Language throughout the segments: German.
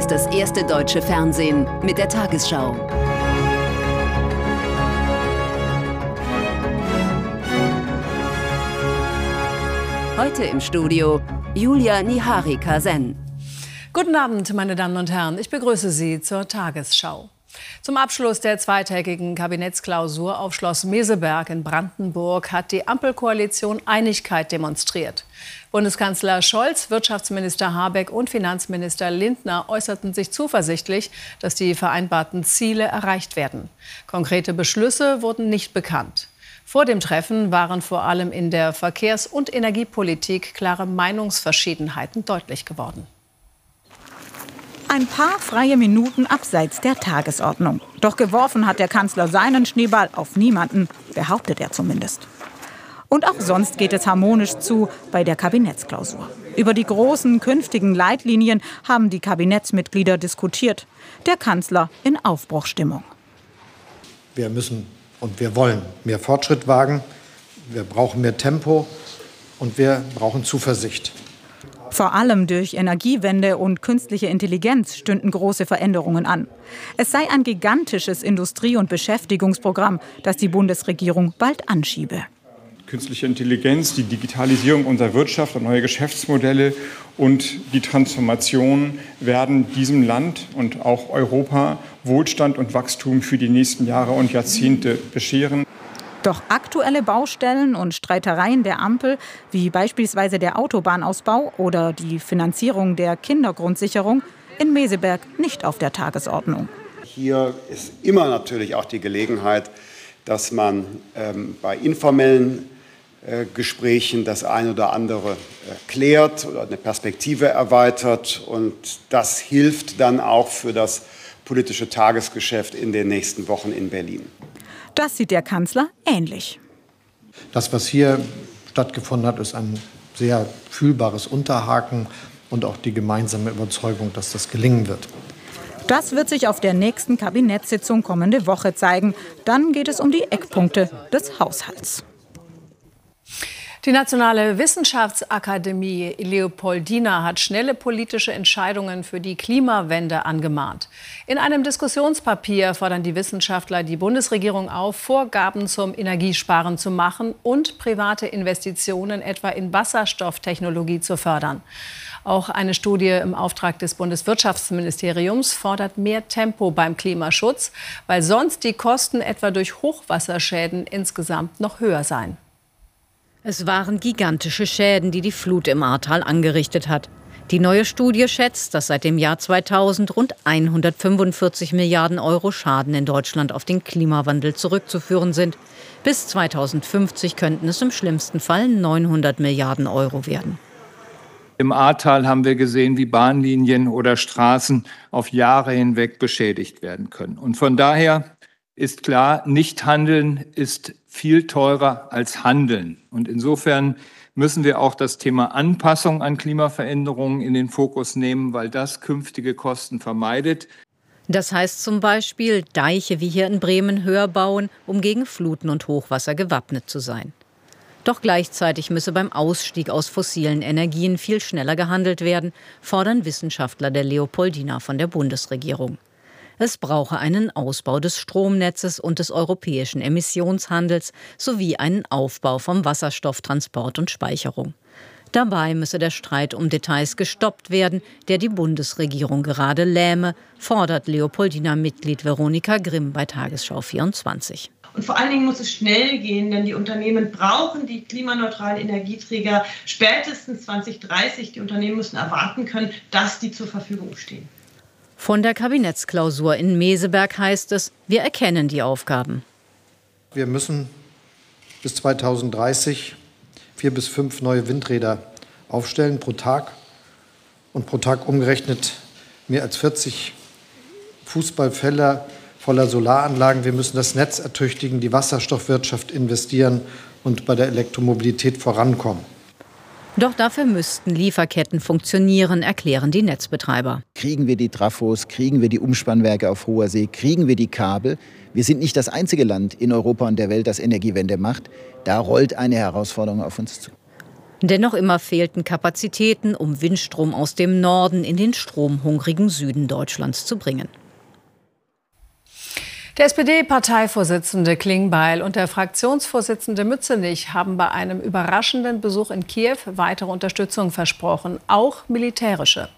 ist das erste deutsche Fernsehen mit der Tagesschau. Heute im Studio Julia Niharika-Sen. Guten Abend, meine Damen und Herren. Ich begrüße Sie zur Tagesschau. Zum Abschluss der zweitägigen Kabinettsklausur auf Schloss Meseberg in Brandenburg hat die Ampelkoalition Einigkeit demonstriert. Bundeskanzler Scholz, Wirtschaftsminister Habeck und Finanzminister Lindner äußerten sich zuversichtlich, dass die vereinbarten Ziele erreicht werden. Konkrete Beschlüsse wurden nicht bekannt. Vor dem Treffen waren vor allem in der Verkehrs- und Energiepolitik klare Meinungsverschiedenheiten deutlich geworden. Ein paar freie Minuten abseits der Tagesordnung. Doch geworfen hat der Kanzler seinen Schneeball auf niemanden, behauptet er zumindest. Und auch sonst geht es harmonisch zu bei der Kabinettsklausur. Über die großen künftigen Leitlinien haben die Kabinettsmitglieder diskutiert. Der Kanzler in Aufbruchstimmung. Wir müssen und wir wollen mehr Fortschritt wagen. Wir brauchen mehr Tempo und wir brauchen Zuversicht. Vor allem durch Energiewende und künstliche Intelligenz stünden große Veränderungen an. Es sei ein gigantisches Industrie- und Beschäftigungsprogramm, das die Bundesregierung bald anschiebe. Künstliche Intelligenz, die Digitalisierung unserer Wirtschaft und neue Geschäftsmodelle und die Transformation werden diesem Land und auch Europa Wohlstand und Wachstum für die nächsten Jahre und Jahrzehnte bescheren. Doch aktuelle Baustellen und Streitereien der Ampel, wie beispielsweise der Autobahnausbau oder die Finanzierung der Kindergrundsicherung, in Meseberg nicht auf der Tagesordnung. Hier ist immer natürlich auch die Gelegenheit, dass man ähm, bei informellen äh, Gesprächen das eine oder andere äh, klärt oder eine Perspektive erweitert. Und das hilft dann auch für das politische Tagesgeschäft in den nächsten Wochen in Berlin. Das sieht der Kanzler ähnlich. Das, was hier stattgefunden hat, ist ein sehr fühlbares Unterhaken und auch die gemeinsame Überzeugung, dass das gelingen wird. Das wird sich auf der nächsten Kabinettssitzung kommende Woche zeigen. Dann geht es um die Eckpunkte des Haushalts. Die Nationale Wissenschaftsakademie Leopoldina hat schnelle politische Entscheidungen für die Klimawende angemahnt. In einem Diskussionspapier fordern die Wissenschaftler die Bundesregierung auf, Vorgaben zum Energiesparen zu machen und private Investitionen etwa in Wasserstofftechnologie zu fördern. Auch eine Studie im Auftrag des Bundeswirtschaftsministeriums fordert mehr Tempo beim Klimaschutz, weil sonst die Kosten etwa durch Hochwasserschäden insgesamt noch höher seien. Es waren gigantische Schäden, die die Flut im Ahrtal angerichtet hat. Die neue Studie schätzt, dass seit dem Jahr 2000 rund 145 Milliarden Euro Schaden in Deutschland auf den Klimawandel zurückzuführen sind. Bis 2050 könnten es im schlimmsten Fall 900 Milliarden Euro werden. Im Ahrtal haben wir gesehen, wie Bahnlinien oder Straßen auf Jahre hinweg beschädigt werden können. Und von daher ist klar, nicht handeln ist viel teurer als Handeln. Und insofern müssen wir auch das Thema Anpassung an Klimaveränderungen in den Fokus nehmen, weil das künftige Kosten vermeidet. Das heißt zum Beispiel, Deiche wie hier in Bremen höher bauen, um gegen Fluten und Hochwasser gewappnet zu sein. Doch gleichzeitig müsse beim Ausstieg aus fossilen Energien viel schneller gehandelt werden, fordern Wissenschaftler der Leopoldina von der Bundesregierung. Es brauche einen Ausbau des Stromnetzes und des europäischen Emissionshandels sowie einen Aufbau vom Wasserstofftransport und Speicherung. Dabei müsse der Streit um Details gestoppt werden, der die Bundesregierung gerade lähme, fordert Leopoldina-Mitglied Veronika Grimm bei Tagesschau 24. Und vor allen Dingen muss es schnell gehen, denn die Unternehmen brauchen die klimaneutralen Energieträger spätestens 2030. Die Unternehmen müssen erwarten können, dass die zur Verfügung stehen. Von der Kabinettsklausur in Meseberg heißt es, wir erkennen die Aufgaben. Wir müssen bis 2030 vier bis fünf neue Windräder aufstellen pro Tag und pro Tag umgerechnet mehr als 40 Fußballfelder voller Solaranlagen. Wir müssen das Netz ertüchtigen, die Wasserstoffwirtschaft investieren und bei der Elektromobilität vorankommen. Doch dafür müssten Lieferketten funktionieren, erklären die Netzbetreiber. Kriegen wir die Trafos, kriegen wir die Umspannwerke auf hoher See, kriegen wir die Kabel? Wir sind nicht das einzige Land in Europa und der Welt, das Energiewende macht. Da rollt eine Herausforderung auf uns zu. Denn noch immer fehlten Kapazitäten, um Windstrom aus dem Norden in den stromhungrigen Süden Deutschlands zu bringen. Der SPD-Parteivorsitzende Klingbeil und der Fraktionsvorsitzende Mützenich haben bei einem überraschenden Besuch in Kiew weitere Unterstützung versprochen, auch militärische.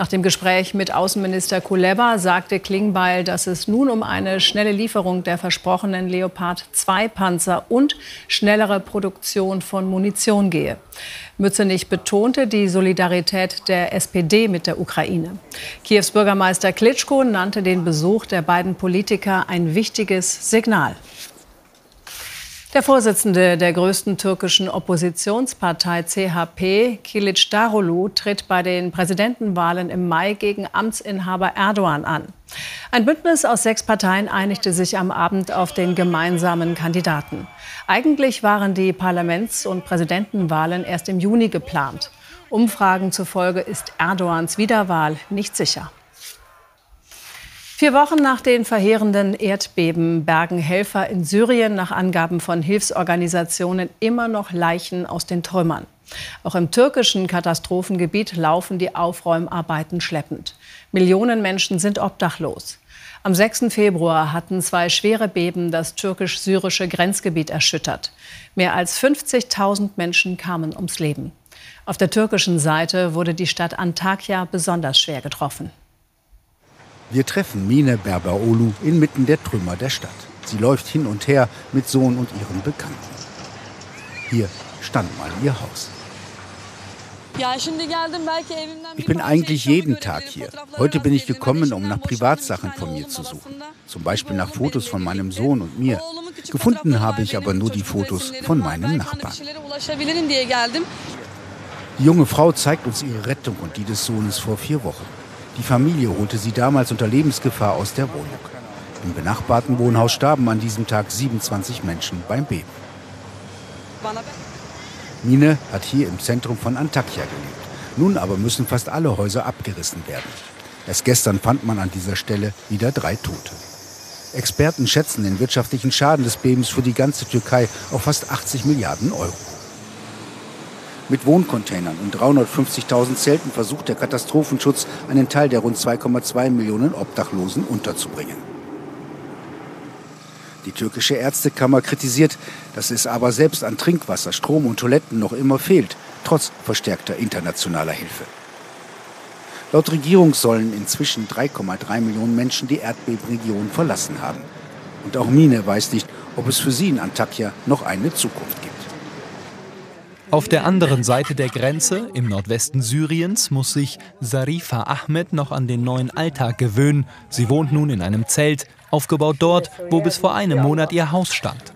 Nach dem Gespräch mit Außenminister Kuleba sagte Klingbeil, dass es nun um eine schnelle Lieferung der versprochenen Leopard 2 Panzer und schnellere Produktion von Munition gehe. Mützenich betonte die Solidarität der SPD mit der Ukraine. Kiews Bürgermeister Klitschko nannte den Besuch der beiden Politiker ein wichtiges Signal. Der Vorsitzende der größten türkischen Oppositionspartei CHP, Kilic Darulu, tritt bei den Präsidentenwahlen im Mai gegen Amtsinhaber Erdogan an. Ein Bündnis aus sechs Parteien einigte sich am Abend auf den gemeinsamen Kandidaten. Eigentlich waren die Parlaments- und Präsidentenwahlen erst im Juni geplant. Umfragen zufolge ist Erdogans Wiederwahl nicht sicher. Vier Wochen nach den verheerenden Erdbeben bergen Helfer in Syrien nach Angaben von Hilfsorganisationen immer noch Leichen aus den Trümmern. Auch im türkischen Katastrophengebiet laufen die Aufräumarbeiten schleppend. Millionen Menschen sind obdachlos. Am 6. Februar hatten zwei schwere Beben das türkisch-syrische Grenzgebiet erschüttert. Mehr als 50.000 Menschen kamen ums Leben. Auf der türkischen Seite wurde die Stadt Antakya besonders schwer getroffen. Wir treffen Mine Berberolu inmitten der Trümmer der Stadt. Sie läuft hin und her mit Sohn und ihren Bekannten. Hier stand mal ihr Haus. Ich bin eigentlich jeden Tag hier. Heute bin ich gekommen, um nach Privatsachen von mir zu suchen. Zum Beispiel nach Fotos von meinem Sohn und mir. Gefunden habe ich aber nur die Fotos von meinem Nachbarn. Die junge Frau zeigt uns ihre Rettung und die des Sohnes vor vier Wochen. Die Familie holte sie damals unter Lebensgefahr aus der Wohnung. Im benachbarten Wohnhaus starben an diesem Tag 27 Menschen beim Beben. Mine hat hier im Zentrum von Antakya gelebt. Nun aber müssen fast alle Häuser abgerissen werden. Erst gestern fand man an dieser Stelle wieder drei Tote. Experten schätzen den wirtschaftlichen Schaden des Bebens für die ganze Türkei auf fast 80 Milliarden Euro. Mit Wohncontainern und 350.000 Zelten versucht der Katastrophenschutz, einen Teil der rund 2,2 Millionen Obdachlosen unterzubringen. Die türkische Ärztekammer kritisiert, dass es aber selbst an Trinkwasser, Strom und Toiletten noch immer fehlt, trotz verstärkter internationaler Hilfe. Laut Regierung sollen inzwischen 3,3 Millionen Menschen die Erdbebenregion verlassen haben. Und auch Mine weiß nicht, ob es für sie in Antakya noch eine Zukunft gibt. Auf der anderen Seite der Grenze, im Nordwesten Syriens, muss sich Sarifa Ahmed noch an den neuen Alltag gewöhnen. Sie wohnt nun in einem Zelt, aufgebaut dort, wo bis vor einem Monat ihr Haus stand.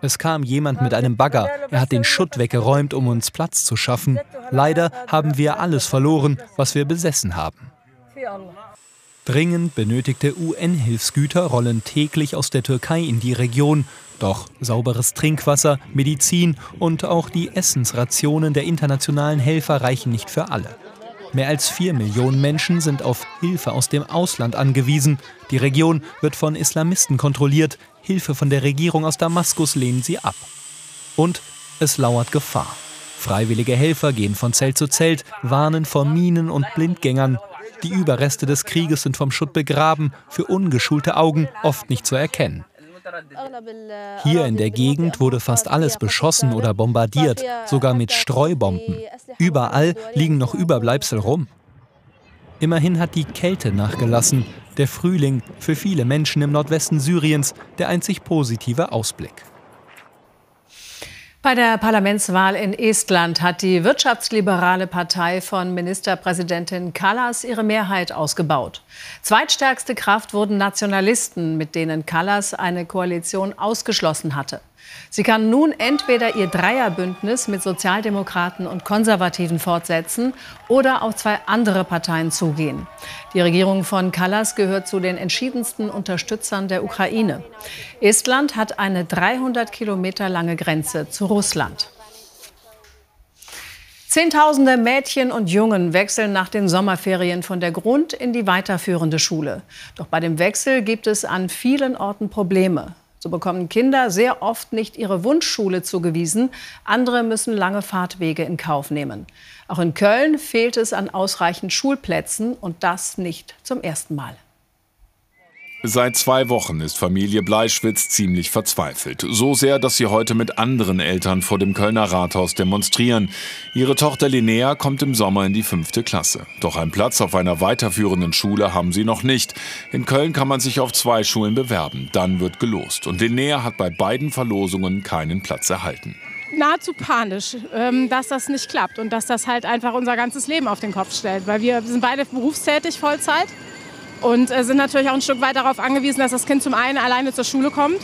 Es kam jemand mit einem Bagger. Er hat den Schutt weggeräumt, um uns Platz zu schaffen. Leider haben wir alles verloren, was wir besessen haben. Dringend benötigte UN-Hilfsgüter rollen täglich aus der Türkei in die Region. Doch sauberes Trinkwasser, Medizin und auch die Essensrationen der internationalen Helfer reichen nicht für alle. Mehr als vier Millionen Menschen sind auf Hilfe aus dem Ausland angewiesen. Die Region wird von Islamisten kontrolliert. Hilfe von der Regierung aus Damaskus lehnen sie ab. Und es lauert Gefahr. Freiwillige Helfer gehen von Zelt zu Zelt, warnen vor Minen und Blindgängern. Die Überreste des Krieges sind vom Schutt begraben, für ungeschulte Augen oft nicht zu erkennen. Hier in der Gegend wurde fast alles beschossen oder bombardiert, sogar mit Streubomben. Überall liegen noch Überbleibsel rum. Immerhin hat die Kälte nachgelassen, der Frühling für viele Menschen im Nordwesten Syriens der einzig positive Ausblick. Bei der Parlamentswahl in Estland hat die wirtschaftsliberale Partei von Ministerpräsidentin Kallas ihre Mehrheit ausgebaut. Zweitstärkste Kraft wurden Nationalisten, mit denen Kallas eine Koalition ausgeschlossen hatte. Sie kann nun entweder ihr Dreierbündnis mit Sozialdemokraten und Konservativen fortsetzen oder auf zwei andere Parteien zugehen. Die Regierung von Kallas gehört zu den entschiedensten Unterstützern der Ukraine. Estland hat eine 300 Kilometer lange Grenze zu Russland. Zehntausende Mädchen und Jungen wechseln nach den Sommerferien von der Grund- in die weiterführende Schule. Doch bei dem Wechsel gibt es an vielen Orten Probleme. So bekommen Kinder sehr oft nicht ihre Wunschschule zugewiesen. Andere müssen lange Fahrtwege in Kauf nehmen. Auch in Köln fehlt es an ausreichend Schulplätzen und das nicht zum ersten Mal. Seit zwei Wochen ist Familie Bleischwitz ziemlich verzweifelt. So sehr, dass sie heute mit anderen Eltern vor dem Kölner Rathaus demonstrieren. Ihre Tochter Linnea kommt im Sommer in die fünfte Klasse. Doch einen Platz auf einer weiterführenden Schule haben sie noch nicht. In Köln kann man sich auf zwei Schulen bewerben. Dann wird gelost. Und Linnea hat bei beiden Verlosungen keinen Platz erhalten nahezu panisch, ähm, dass das nicht klappt und dass das halt einfach unser ganzes Leben auf den Kopf stellt. Weil wir sind beide berufstätig Vollzeit und äh, sind natürlich auch ein Stück weit darauf angewiesen, dass das Kind zum einen alleine zur Schule kommt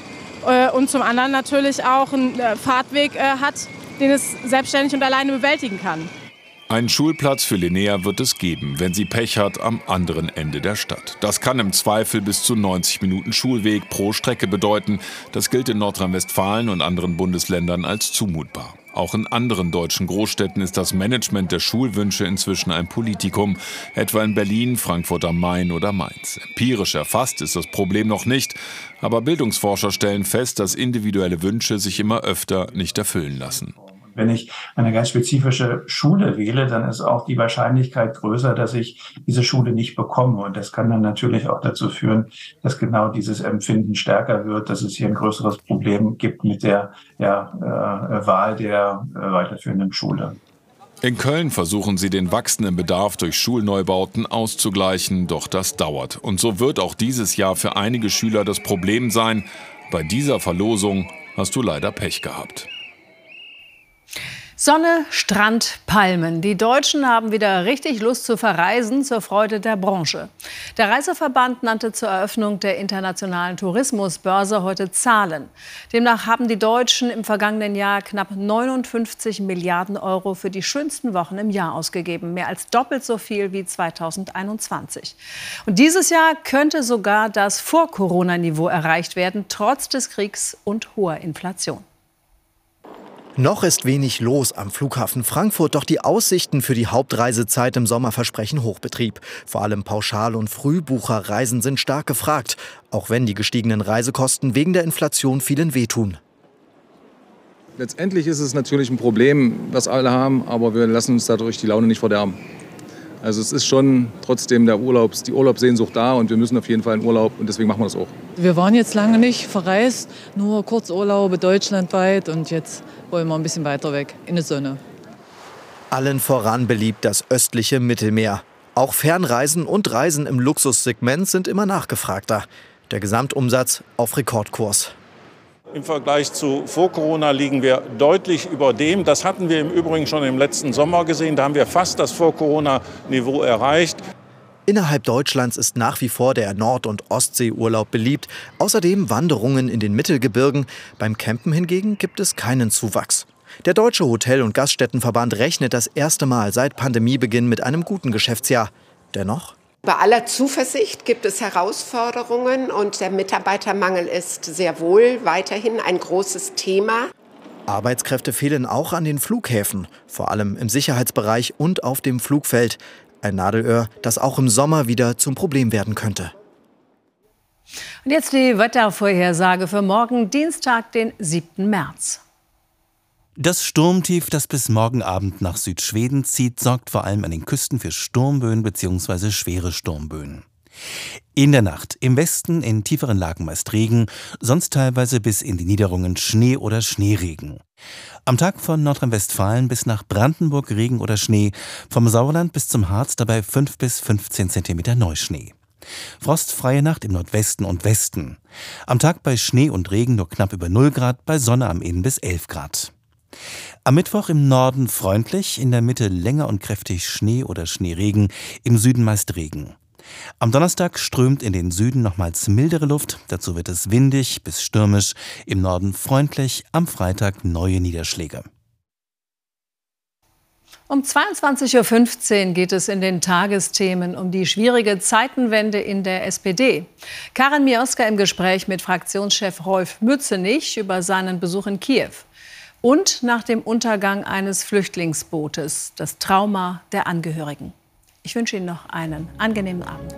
äh, und zum anderen natürlich auch einen äh, Fahrtweg hat, den es selbstständig und alleine bewältigen kann. Ein Schulplatz für Linnea wird es geben, wenn sie Pech hat, am anderen Ende der Stadt. Das kann im Zweifel bis zu 90 Minuten Schulweg pro Strecke bedeuten. Das gilt in Nordrhein-Westfalen und anderen Bundesländern als zumutbar. Auch in anderen deutschen Großstädten ist das Management der Schulwünsche inzwischen ein Politikum, etwa in Berlin, Frankfurt am Main oder Mainz. Empirisch erfasst ist das Problem noch nicht, aber Bildungsforscher stellen fest, dass individuelle Wünsche sich immer öfter nicht erfüllen lassen. Wenn ich eine ganz spezifische Schule wähle, dann ist auch die Wahrscheinlichkeit größer, dass ich diese Schule nicht bekomme. Und das kann dann natürlich auch dazu führen, dass genau dieses Empfinden stärker wird, dass es hier ein größeres Problem gibt mit der ja, äh, Wahl der äh, weiterführenden Schule. In Köln versuchen sie den wachsenden Bedarf durch Schulneubauten auszugleichen, doch das dauert. Und so wird auch dieses Jahr für einige Schüler das Problem sein, bei dieser Verlosung hast du leider Pech gehabt. Sonne, Strand, Palmen. Die Deutschen haben wieder richtig Lust zu verreisen zur Freude der Branche. Der Reiseverband nannte zur Eröffnung der internationalen Tourismusbörse heute Zahlen. Demnach haben die Deutschen im vergangenen Jahr knapp 59 Milliarden Euro für die schönsten Wochen im Jahr ausgegeben, mehr als doppelt so viel wie 2021. Und dieses Jahr könnte sogar das Vor-Corona-Niveau erreicht werden, trotz des Kriegs und hoher Inflation. Noch ist wenig los am Flughafen Frankfurt, doch die Aussichten für die Hauptreisezeit im Sommer versprechen Hochbetrieb. Vor allem Pauschal- und Frühbucherreisen sind stark gefragt, auch wenn die gestiegenen Reisekosten wegen der Inflation vielen wehtun. Letztendlich ist es natürlich ein Problem, was alle haben, aber wir lassen uns dadurch die Laune nicht verderben. Also es ist schon trotzdem der Urlaubs, die Urlaubssehnsucht da und wir müssen auf jeden Fall in Urlaub und deswegen machen wir das auch. Wir waren jetzt lange nicht verreist, nur Kurzurlaube deutschlandweit und jetzt wollen wir ein bisschen weiter weg, in die Sonne. Allen voran beliebt das östliche Mittelmeer. Auch Fernreisen und Reisen im Luxussegment sind immer nachgefragter. Der Gesamtumsatz auf Rekordkurs. Im Vergleich zu vor Corona liegen wir deutlich über dem. Das hatten wir im Übrigen schon im letzten Sommer gesehen. Da haben wir fast das Vor-Corona-Niveau erreicht. Innerhalb Deutschlands ist nach wie vor der Nord- und Ostseeurlaub beliebt. Außerdem Wanderungen in den Mittelgebirgen. Beim Campen hingegen gibt es keinen Zuwachs. Der Deutsche Hotel- und Gaststättenverband rechnet das erste Mal seit Pandemiebeginn mit einem guten Geschäftsjahr. Dennoch bei aller Zuversicht gibt es Herausforderungen und der Mitarbeitermangel ist sehr wohl weiterhin ein großes Thema. Arbeitskräfte fehlen auch an den Flughäfen, vor allem im Sicherheitsbereich und auf dem Flugfeld. Ein Nadelöhr, das auch im Sommer wieder zum Problem werden könnte. Und jetzt die Wettervorhersage für morgen, Dienstag, den 7. März. Das Sturmtief, das bis morgen Abend nach Südschweden zieht, sorgt vor allem an den Küsten für Sturmböen bzw. schwere Sturmböen. In der Nacht im Westen in tieferen Lagen meist Regen, sonst teilweise bis in die Niederungen Schnee oder Schneeregen. Am Tag von Nordrhein-Westfalen bis nach Brandenburg Regen oder Schnee, vom Sauerland bis zum Harz dabei 5 bis 15 cm Neuschnee. Frostfreie Nacht im Nordwesten und Westen. Am Tag bei Schnee und Regen nur knapp über 0 Grad, bei Sonne am Inn bis 11 Grad. Am Mittwoch im Norden freundlich, in der Mitte länger und kräftig Schnee oder Schneeregen, im Süden meist Regen. Am Donnerstag strömt in den Süden nochmals mildere Luft, dazu wird es windig bis stürmisch, im Norden freundlich, am Freitag neue Niederschläge. Um 22.15 Uhr geht es in den Tagesthemen um die schwierige Zeitenwende in der SPD. Karin Mioska im Gespräch mit Fraktionschef Rolf Mützenich über seinen Besuch in Kiew. Und nach dem Untergang eines Flüchtlingsbootes, das Trauma der Angehörigen. Ich wünsche Ihnen noch einen angenehmen Abend.